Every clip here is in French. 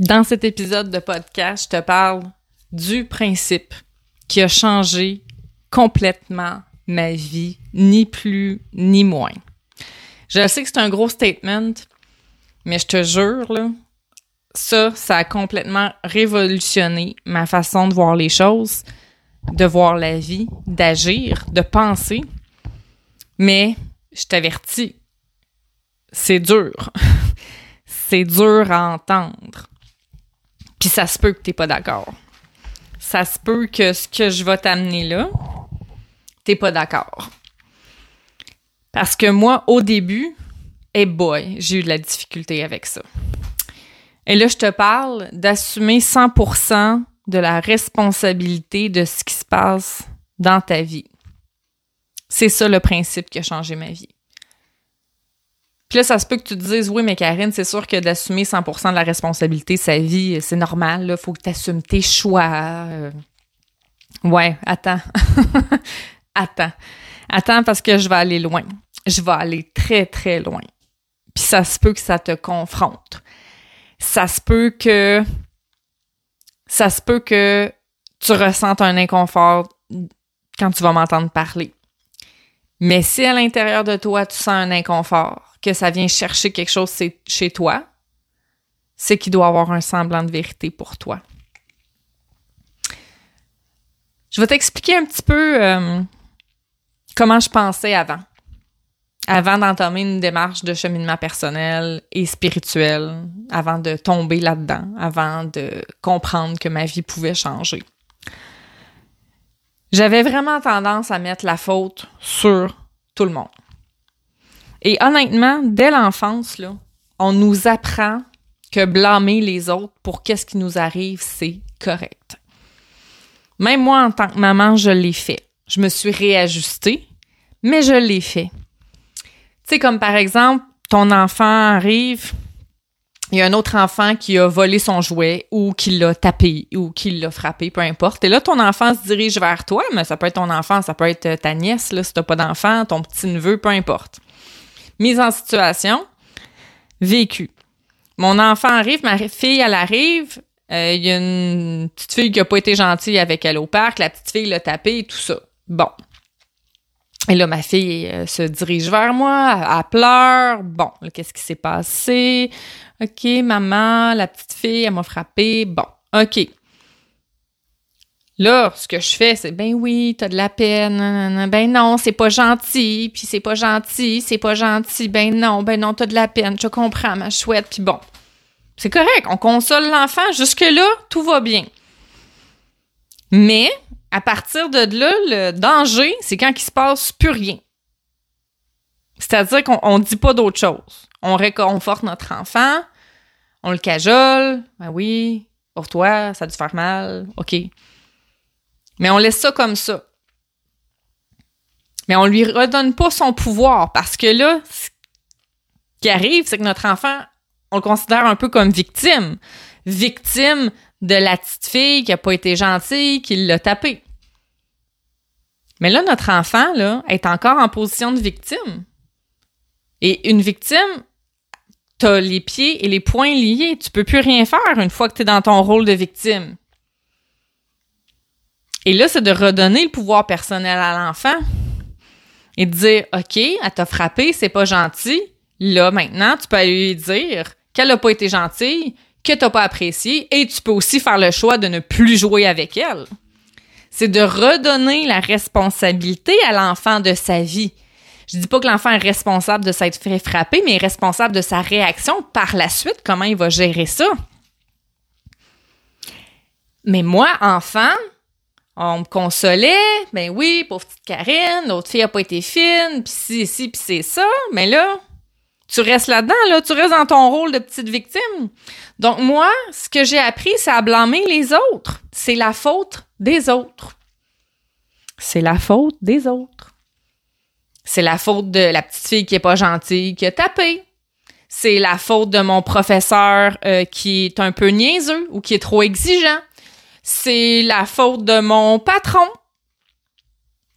Dans cet épisode de podcast, je te parle du principe qui a changé complètement ma vie, ni plus ni moins. Je sais que c'est un gros statement, mais je te jure, là, ça, ça a complètement révolutionné ma façon de voir les choses, de voir la vie, d'agir, de penser. Mais je t'avertis, c'est dur. c'est dur à entendre. Puis ça se peut que t'es pas d'accord. Ça se peut que ce que je vais t'amener là, t'es pas d'accord. Parce que moi, au début, hey boy, j'ai eu de la difficulté avec ça. Et là, je te parle d'assumer 100% de la responsabilité de ce qui se passe dans ta vie. C'est ça le principe qui a changé ma vie. Puis là, ça se peut que tu te dises, oui, mais Karine, c'est sûr que d'assumer 100% de la responsabilité de sa vie, c'est normal, il faut que tu assumes tes choix. Euh. Ouais, attends. attends. Attends parce que je vais aller loin. Je vais aller très, très loin. Puis ça se peut que ça te confronte. Ça se peut que ça se peut que tu ressentes un inconfort quand tu vas m'entendre parler. Mais si à l'intérieur de toi, tu sens un inconfort, que ça vient chercher quelque chose chez toi, c'est qu'il doit avoir un semblant de vérité pour toi. Je vais t'expliquer un petit peu euh, comment je pensais avant. Avant d'entamer une démarche de cheminement personnel et spirituel, avant de tomber là-dedans, avant de comprendre que ma vie pouvait changer. J'avais vraiment tendance à mettre la faute sur tout le monde. Et honnêtement, dès l'enfance, on nous apprend que blâmer les autres pour qu'est-ce qui nous arrive, c'est correct. Même moi, en tant que maman, je l'ai fait. Je me suis réajustée, mais je l'ai fait. Tu sais, comme par exemple, ton enfant arrive, il y a un autre enfant qui a volé son jouet ou qui l'a tapé ou qui l'a frappé, peu importe. Et là, ton enfant se dirige vers toi, mais ça peut être ton enfant, ça peut être ta nièce, là, si t'as pas d'enfant, ton petit-neveu, peu importe mise en situation, vécu. Mon enfant arrive, ma fille, elle arrive, euh, il y a une petite fille qui a pas été gentille avec elle au parc, la petite fille l'a tapé et tout ça. Bon. Et là, ma fille euh, se dirige vers moi, elle, pleure. Bon, qu'est-ce qui s'est passé? OK, maman, la petite fille, elle m'a frappé. Bon, OK. Là, ce que je fais, c'est ben oui, t'as de la peine, ben non, c'est pas gentil, puis c'est pas gentil, c'est pas gentil, ben non, ben non, t'as de la peine, je comprends, ma chouette, puis bon. C'est correct, on console l'enfant, jusque-là, tout va bien. Mais, à partir de là, le danger, c'est quand il se passe plus rien. C'est-à-dire qu'on ne dit pas d'autre chose. On réconforte notre enfant, on le cajole, ben oui, pour toi, ça a dû faire mal, OK. Mais on laisse ça comme ça. Mais on lui redonne pas son pouvoir parce que là, ce qui arrive, c'est que notre enfant, on le considère un peu comme victime. Victime de la petite fille qui a pas été gentille, qui l'a tapé. Mais là, notre enfant, là, est encore en position de victime. Et une victime, t'as les pieds et les poings liés. Tu peux plus rien faire une fois que tu es dans ton rôle de victime. Et là, c'est de redonner le pouvoir personnel à l'enfant et de dire OK, elle t'a frappé, c'est pas gentil. Là, maintenant, tu peux aller lui dire qu'elle n'a pas été gentille, que t'as pas apprécié, et tu peux aussi faire le choix de ne plus jouer avec elle. C'est de redonner la responsabilité à l'enfant de sa vie. Je dis pas que l'enfant est responsable de s'être fait frapper, mais est responsable de sa réaction par la suite, comment il va gérer ça. Mais moi, enfant, on me consolait, ben oui, pauvre petite Karine, l'autre fille a pas été fine, puis si, si, c'est ça, mais là, tu restes là-dedans, là, tu restes dans ton rôle de petite victime. Donc moi, ce que j'ai appris, c'est à blâmer les autres. C'est la faute des autres. C'est la faute des autres. C'est la faute de la petite fille qui est pas gentille, qui a tapé. C'est la faute de mon professeur euh, qui est un peu niaiseux ou qui est trop exigeant c'est la faute de mon patron.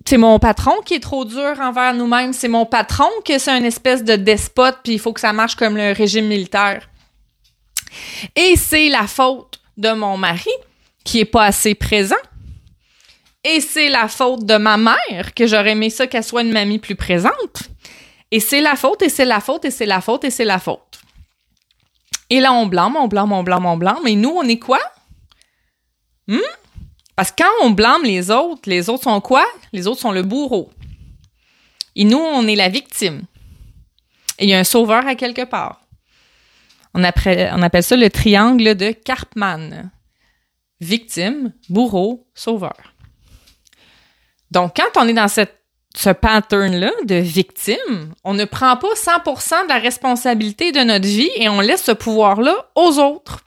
C'est mon patron qui est trop dur envers nous-mêmes. C'est mon patron que c'est une espèce de despote, puis il faut que ça marche comme le régime militaire. Et c'est la faute de mon mari qui est pas assez présent. Et c'est la faute de ma mère que j'aurais aimé ça qu'elle soit une mamie plus présente. Et c'est la faute, et c'est la faute, et c'est la faute, et c'est la faute. Et là, on blâme, on blâme, on blâme, on blâme. Mais nous, on est quoi? Hmm? Parce que quand on blâme les autres, les autres sont quoi? Les autres sont le bourreau. Et nous, on est la victime. Et il y a un sauveur à quelque part. On appelle, ça le triangle de Karpman. Victime, bourreau, sauveur. Donc, quand on est dans ce pattern-là de victime, on ne prend pas 100% de la responsabilité de notre vie et on laisse ce pouvoir-là aux autres.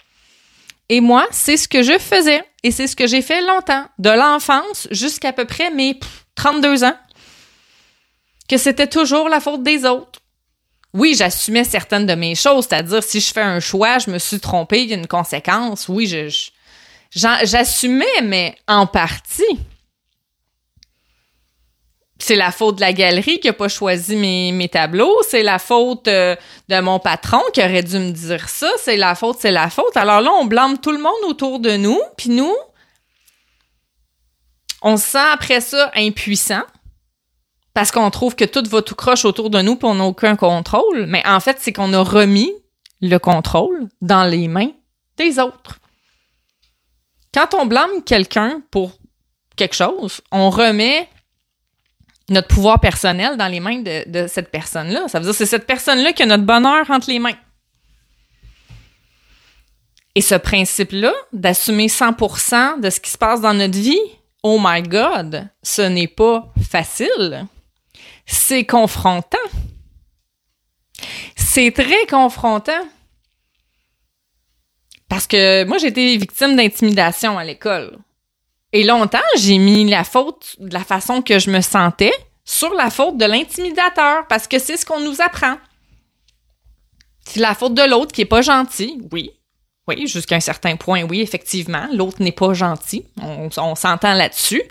Et moi, c'est ce que je faisais. Et c'est ce que j'ai fait longtemps, de l'enfance jusqu'à peu près mes 32 ans, que c'était toujours la faute des autres. Oui, j'assumais certaines de mes choses, c'est-à-dire si je fais un choix, je me suis trompée, il y a une conséquence. Oui, j'assumais, mais en partie. C'est la faute de la galerie qui n'a pas choisi mes, tableaux. C'est la faute euh, de mon patron qui aurait dû me dire ça. C'est la faute, c'est la faute. Alors là, on blâme tout le monde autour de nous. Puis nous, on se sent après ça impuissant parce qu'on trouve que tout va tout croche autour de nous et on n'a aucun contrôle. Mais en fait, c'est qu'on a remis le contrôle dans les mains des autres. Quand on blâme quelqu'un pour quelque chose, on remet notre pouvoir personnel dans les mains de, cette personne-là. Ça veut dire que c'est cette personne-là qui a notre bonheur entre les mains. Et ce principe-là, d'assumer 100% de ce qui se passe dans notre vie, oh my God, ce n'est pas facile. C'est confrontant. C'est très confrontant. Parce que moi, j'ai été victime d'intimidation à l'école. Et longtemps, j'ai mis la faute de la façon que je me sentais sur la faute de l'intimidateur, parce que c'est ce qu'on nous apprend. C'est la faute de l'autre qui est pas gentil, oui. Oui, jusqu'à un certain point, oui, effectivement. L'autre n'est pas gentil. On, on s'entend là-dessus.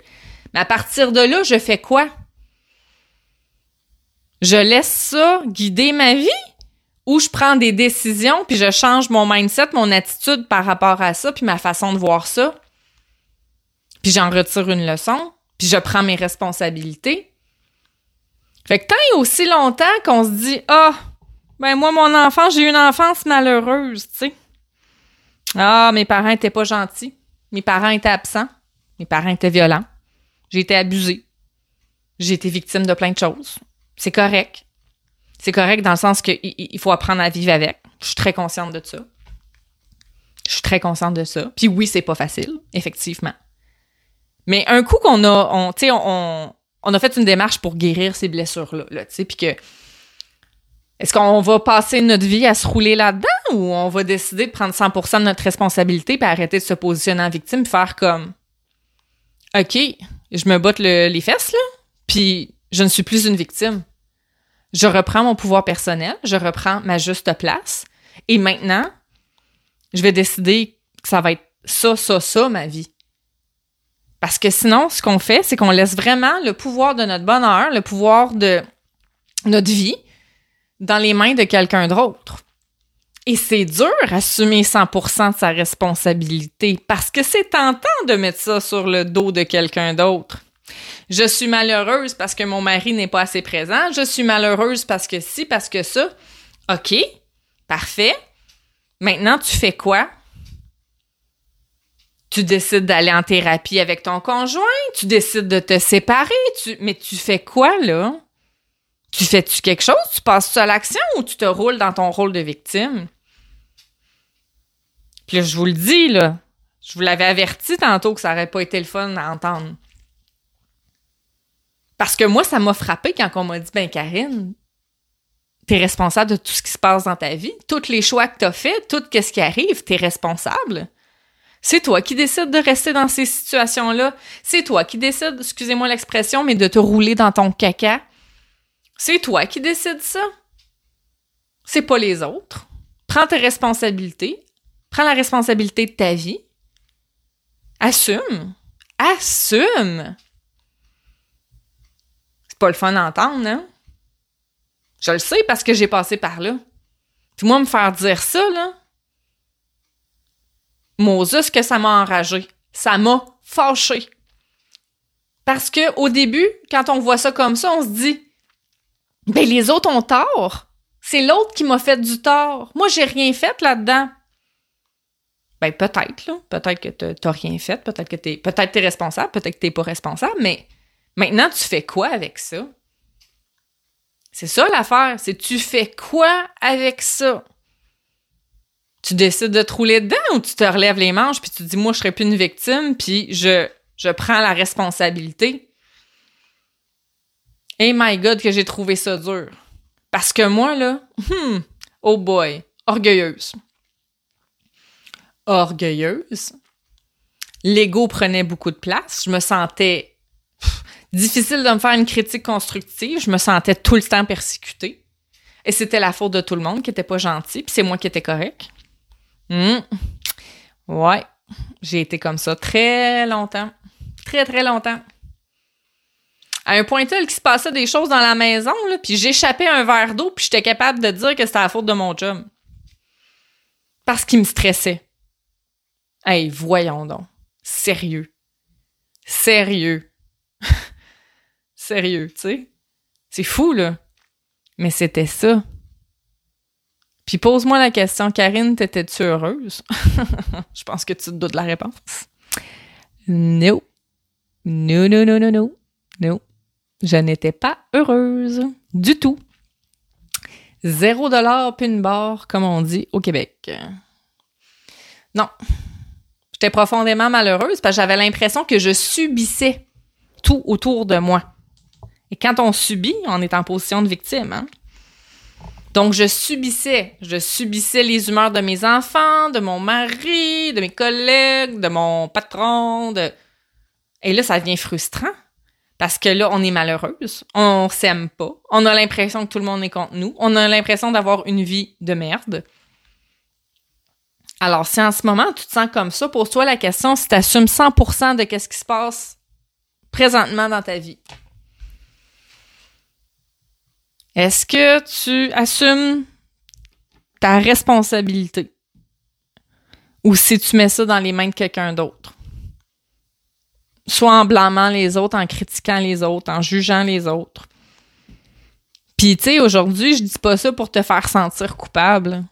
Mais à partir de là, je fais quoi? Je laisse ça guider ma vie? où je prends des décisions, puis je change mon mindset, mon attitude par rapport à ça, puis ma façon de voir ça? Puis j'en retire une leçon, puis je prends mes responsabilités. Fait que tant et aussi longtemps qu'on se dit Ah, ben moi, mon enfant, j'ai eu une enfance malheureuse, tu sais. Ah, mes parents étaient pas gentils. Mes parents étaient absents. Mes parents étaient violents. J'ai été abusée. J'ai été victime de plein de choses. C'est correct. C'est correct dans le sens qu'il faut apprendre à vivre avec. Je suis très consciente de ça. Je suis très consciente de ça. Puis oui, c'est pas facile, effectivement. Mais un coup qu'on a, on, on, on a fait une démarche pour guérir ces blessures-là, là, tu sais, puis que est-ce qu'on va passer notre vie à se rouler là-dedans ou on va décider de prendre 100% de notre responsabilité puis arrêter de se positionner en victime, faire comme OK, je me botte les fesses là, puis je ne suis plus une victime je reprends mon pouvoir personnel, je reprends ma juste place. Et maintenant, je vais décider que ça va être ça, ça, ça, ma vie. Parce que sinon, ce qu'on fait, c'est qu'on laisse vraiment le pouvoir de notre bonheur, le pouvoir de notre vie dans les mains de quelqu'un d'autre. Et c'est dur assumer 100% de sa responsabilité parce que c'est tentant de mettre ça sur le dos de quelqu'un d'autre. Je suis malheureuse parce que mon mari n'est pas assez présent. Je suis malheureuse parce que si, parce que ça. OK, parfait. Maintenant, tu fais quoi? Tu décides d'aller en thérapie avec ton conjoint, tu décides de te séparer, mais tu fais quoi là? Tu fais-tu quelque chose? Tu passes-tu à l'action ou tu te roules dans ton rôle de victime? Puis là, je vous le dis, là, je vous l'avais averti tantôt que ça n'aurait pas été le fun à entendre. Parce que moi, ça m'a frappé quand on m'a dit, ben Karine, t'es responsable de tout ce qui se passe dans ta vie. Tous les choix que t'as faits, tout ce qui arrive, t'es responsable. C'est toi qui décides de rester dans ces situations-là. C'est toi qui décides, excusez-moi l'expression, mais de te rouler dans ton caca. C'est toi qui décides ça. C'est pas les autres. Prends tes responsabilités. Prends la responsabilité de ta vie. Assume. Assume pas le fun d'entendre, hein? Je le sais parce que j'ai passé par là. Puis moi, me faire dire ça, là, Moses, que ça m'a enragé. Ça m'a fâché. Parce que au début, quand on voit ça comme ça, on se dit Ben les autres ont tort. C'est l'autre qui m'a fait du tort. Moi, j'ai rien fait là-dedans. Ben peut-être, là. Peut-être que t'as rien fait, peut-être que t'es. Peut-être t'es responsable, peut-être que t'es pas responsable, mais maintenant, tu fais quoi avec ça? C'est ça l'affaire, c'est tu fais quoi avec ça? Tu décides de te rouler dedans ou tu te relèves les manches puis tu te dis moi je serai plus une victime puis je je prends la responsabilité. Hey my god que j'ai trouvé ça dur. Parce que moi là, hmm, oh boy, orgueilleuse. Orgueilleuse. L'ego prenait beaucoup de place, je me sentais difficile de me faire une critique constructive, je me sentais tout le temps persécutée. Et c'était la faute de tout le monde qui était pas gentil, puis c'est moi qui étais correct. Hmm. Ouais, j'ai été comme ça très longtemps. Très, très longtemps. À un point tel qu'il se passait des choses dans la maison, puis j'échappais un verre d'eau, puis j'étais capable de dire que c'était la faute de mon job. Parce qu'il me stressait. Hey, voyons donc. Sérieux. Sérieux. Sérieux, tu sais. C'est fou, là. Mais c'était ça. Puis pose-moi la question, Karine, t'étais-tu heureuse? Je pense que tu te doutes de la réponse. Non. Non, non, non, non, non. Non. Je n'étais pas heureuse. Du tout. Zéro dollar puis une barre, comme on dit au Québec. Non. J'étais profondément malheureuse parce que j'avais l'impression que je subissais tout autour de moi. Et quand on subit, on est en position de victime. Hein? Donc, je subissais. Je subissais les humeurs de mes enfants, de mon mari, de mes collègues, de mon patron. De... Et là, ça devient frustrant. Parce que là, on est malheureuse. On s'aime pas. On a l'impression que tout le monde est contre nous. On a l'impression d'avoir une vie de merde. Alors, si en ce moment, tu te sens comme ça, pose-toi la question si tu assumes 100% de ce qui se passe présentement dans ta vie. Est-ce que tu assumes ta responsabilité? Ou si tu mets ça dans les mains de quelqu'un d'autre? Soit en blâmant les autres, en critiquant les autres, en jugeant les autres. Puis, tu sais, aujourd'hui, je dis pas ça pour te faire sentir coupable.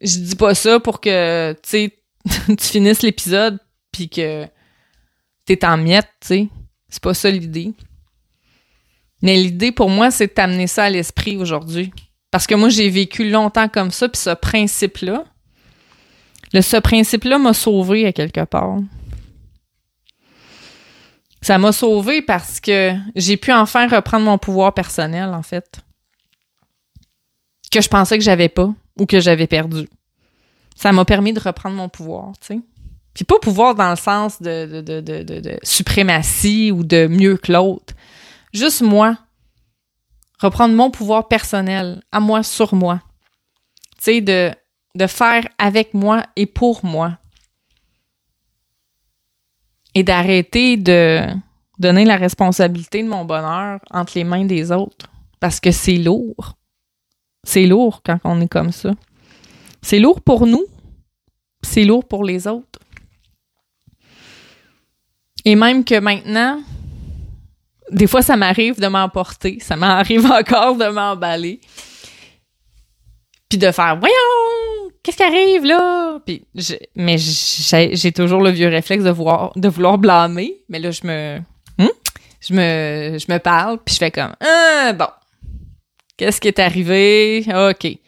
Je dis pas ça pour que, tu finisses l'épisode puis que t'es en miettes, tu sais. C'est pas ça l'idée. Mais l'idée pour moi, c'est de t'amener ça à l'esprit aujourd'hui. Parce que moi, j'ai vécu longtemps comme ça, puis ce principe-là, ce principe-là m'a sauvé à quelque part. Ça m'a sauvé parce que j'ai pu enfin reprendre mon pouvoir personnel, en fait. Que je pensais que j'avais pas ou que j'avais perdu. Ça m'a permis de reprendre mon pouvoir, tu sais. Puis pas pouvoir dans le sens de, de, de, de suprématie ou de mieux que l'autre, Juste moi. Reprendre mon pouvoir personnel, à moi, sur moi. Tu sais, de, faire avec moi et pour moi. Et d'arrêter de donner la responsabilité de mon bonheur entre les mains des autres. Parce que c'est lourd. C'est lourd quand on est comme ça. C'est lourd pour nous, c'est lourd pour les autres. Et même que maintenant, des fois, ça m'arrive de m'emporter. Ça m'arrive encore de m'emballer. Puis de faire, voyons, qu'est-ce qui arrive là? Puis mais j'ai toujours le vieux réflexe de, voir, de vouloir blâmer. Mais là, je me, hmm? je me, je me parle, puis je fais comme, ah, bon, qu'est-ce qui est arrivé? OK. Puis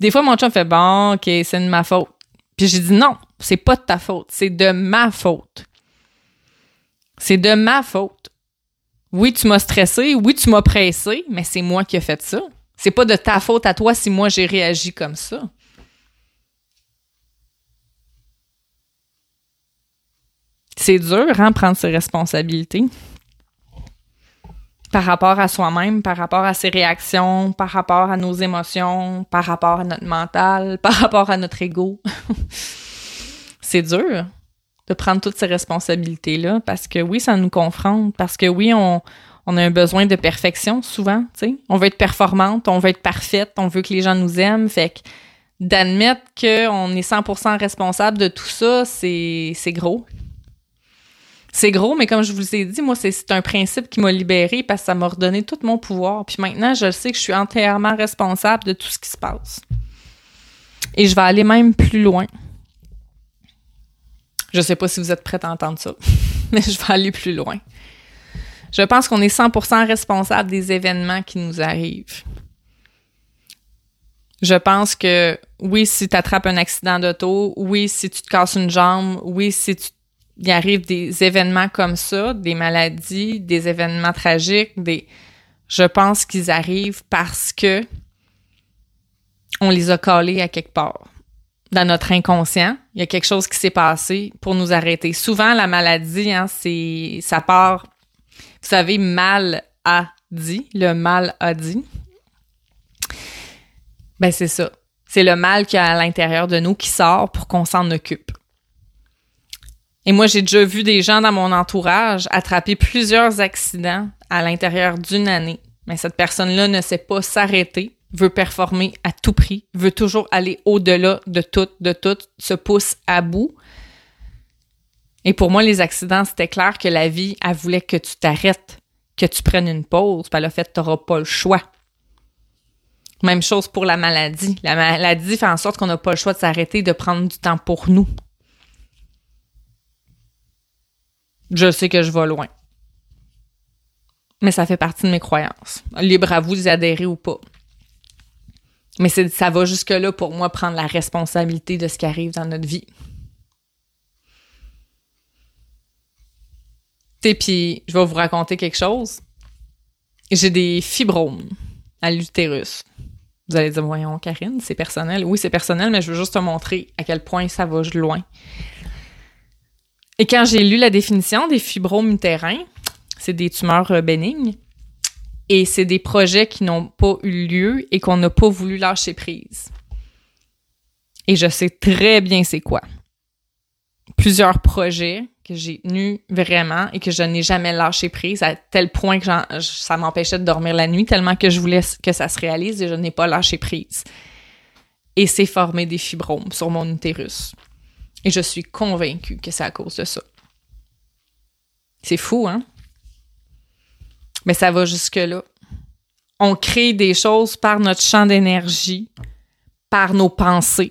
des fois, mon chum fait, bon, OK, c'est de ma faute. Puis j'ai dit, non, c'est pas de ta faute, c'est de ma faute. C'est de ma faute. Oui, tu m'as stressé, oui, tu m'as pressé, mais c'est moi qui ai fait ça. C'est pas de ta faute à toi si moi j'ai réagi comme ça. C'est dur, hein, prendre ses responsabilités par rapport à soi-même, par rapport à ses réactions, par rapport à nos émotions, par rapport à notre mental, par rapport à notre ego. c'est dur de prendre toutes ces responsabilités-là parce que oui, ça nous confronte, parce que oui, on, on a un besoin de perfection souvent, tu sais. On veut être performante, on veut être parfaite, on veut que les gens nous aiment, fait que d'admettre qu'on est 100% responsable de tout ça, c'est gros. C'est gros, mais comme je vous ai dit, moi, c'est un principe qui m'a libérée parce que ça m'a redonné tout mon pouvoir. Puis maintenant, je sais que je suis entièrement responsable de tout ce qui se passe. Et je vais aller même plus loin. Je sais pas si vous êtes prête à entendre ça, mais je vais aller plus loin. Je pense qu'on est 100% responsable des événements qui nous arrivent. Je pense que oui, si tu attrapes un accident d'auto, oui, si tu te casses une jambe, oui, si tu il arrive des événements comme ça, des maladies, des événements tragiques, des je pense qu'ils arrivent parce que on les a collés à quelque part. Dans notre inconscient, il y a quelque chose qui s'est passé pour nous arrêter. Souvent, la maladie, hein, c'est ça part, vous savez, mal a dit, le mal a dit. Ben, c'est ça. C'est le mal qui est à l'intérieur de nous qui sort pour qu'on s'en occupe. Et moi, j'ai déjà vu des gens dans mon entourage attraper plusieurs accidents à l'intérieur d'une année. Mais cette personne-là ne sait pas s'arrêter, veut performer à tout prix, veut toujours aller au-delà de tout, de tout, se pousse à bout. Et pour moi, les accidents, c'était clair que la vie, elle voulait que tu t'arrêtes, que tu prennes une pause. Puis elle a fait, tu n'auras pas le choix. Même chose pour la maladie. La maladie fait en sorte qu'on n'a pas le choix de s'arrêter, de prendre du temps pour nous. Je sais que je vais loin. Mais ça fait partie de mes croyances. Libre à vous d'y adhérer ou pas. Mais ça va jusque-là pour moi prendre la responsabilité de ce qui arrive dans notre vie. Et puis, je vais vous raconter quelque chose. J'ai des fibromes à l'utérus. Vous allez dire, voyons, Karine, c'est personnel. Oui, c'est personnel, mais je veux juste te montrer à quel point ça va loin. Et quand j'ai lu la définition des fibromes utérins, c'est des tumeurs bénignes et c'est des projets qui n'ont pas eu lieu et qu'on n'a pas voulu lâcher prise. Et je sais très bien c'est quoi. Plusieurs projets que j'ai tenus vraiment et que je n'ai jamais lâché prise à tel point que ça m'empêchait de dormir la nuit tellement que je voulais que ça se réalise et je n'ai pas lâché prise. Et c'est formé des fibromes sur mon utérus. Et je suis convaincue que c'est à cause de ça. C'est fou, hein? Mais ça va jusque-là. On crée des choses par notre champ d'énergie, par nos pensées.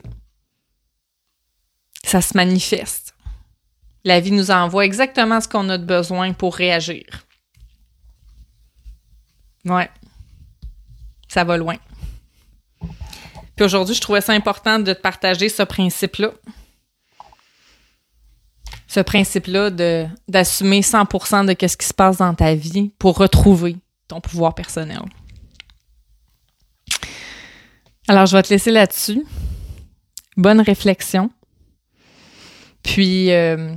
Ça se manifeste. La vie nous envoie exactement ce qu'on a de besoin pour réagir. Ouais. Ça va loin. Puis aujourd'hui, je trouvais ça important de te partager ce principe-là. Ce principe-là d'assumer 100% de ce qui se passe dans ta vie pour retrouver ton pouvoir personnel. Alors, je vais te laisser là-dessus. Bonne réflexion. Puis, euh,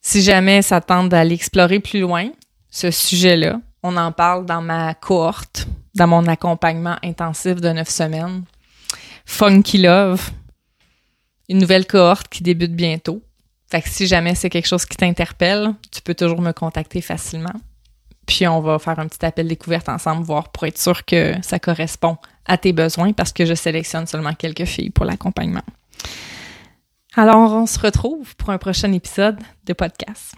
si jamais ça tente d'aller explorer plus loin ce sujet-là, on en parle dans ma cohorte, dans mon accompagnement intensif de neuf semaines. Funky Love, une nouvelle cohorte qui débute bientôt. Si jamais c'est quelque chose qui t'interpelle, tu peux toujours me contacter facilement. Puis on va faire un petit appel découverte ensemble, voir pour être sûr que ça correspond à tes besoins parce que je sélectionne seulement quelques filles pour l'accompagnement. Alors, on se retrouve pour un prochain épisode de podcast.